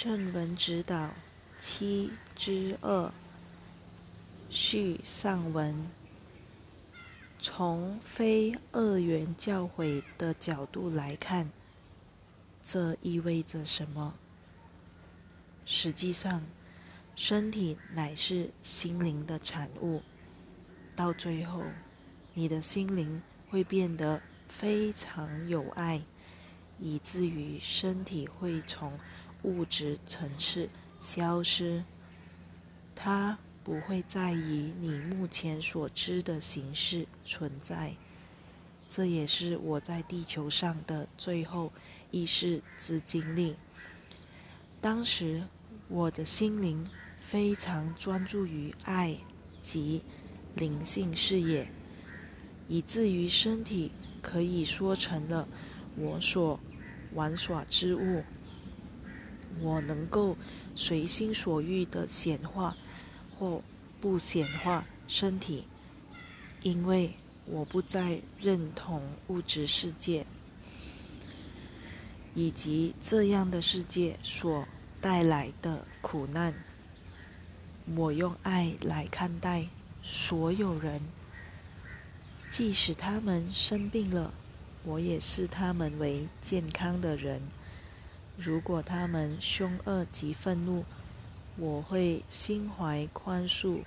正文指导七之二序上文，从非二元教诲的角度来看，这意味着什么？实际上，身体乃是心灵的产物，到最后，你的心灵会变得非常有爱，以至于身体会从。物质层次消失，它不会再以你目前所知的形式存在。这也是我在地球上的最后意识之经历。当时我的心灵非常专注于爱及灵性事业，以至于身体可以说成了我所玩耍之物。我能够随心所欲的显化或不显化身体，因为我不再认同物质世界以及这样的世界所带来的苦难。我用爱来看待所有人，即使他们生病了，我也视他们为健康的人。如果他们凶恶及愤怒，我会心怀宽恕。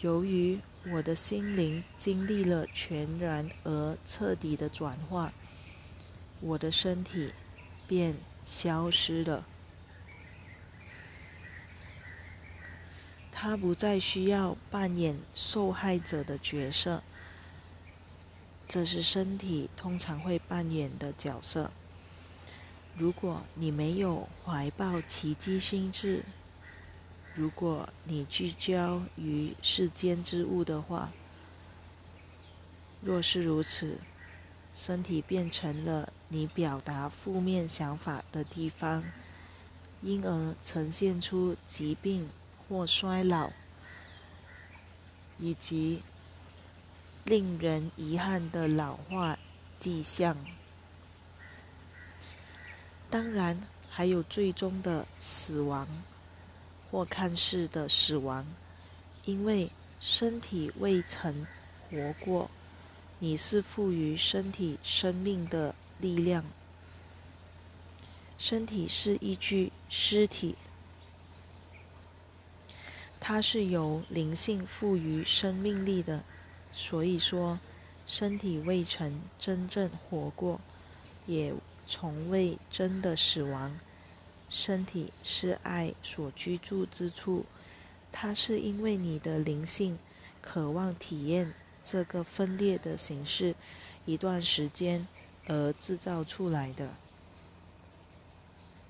由于我的心灵经历了全然而彻底的转化，我的身体便消失了。他不再需要扮演受害者的角色，这是身体通常会扮演的角色。如果你没有怀抱奇迹心智，如果你聚焦于世间之物的话，若是如此，身体变成了你表达负面想法的地方，因而呈现出疾病或衰老，以及令人遗憾的老化迹象。当然，还有最终的死亡，或看似的死亡，因为身体未曾活过。你是赋予身体生命的力量，身体是一具尸体，它是由灵性赋予生命力的。所以说，身体未曾真正活过，也。从未真的死亡。身体是爱所居住之处，它是因为你的灵性渴望体验这个分裂的形式一段时间而制造出来的。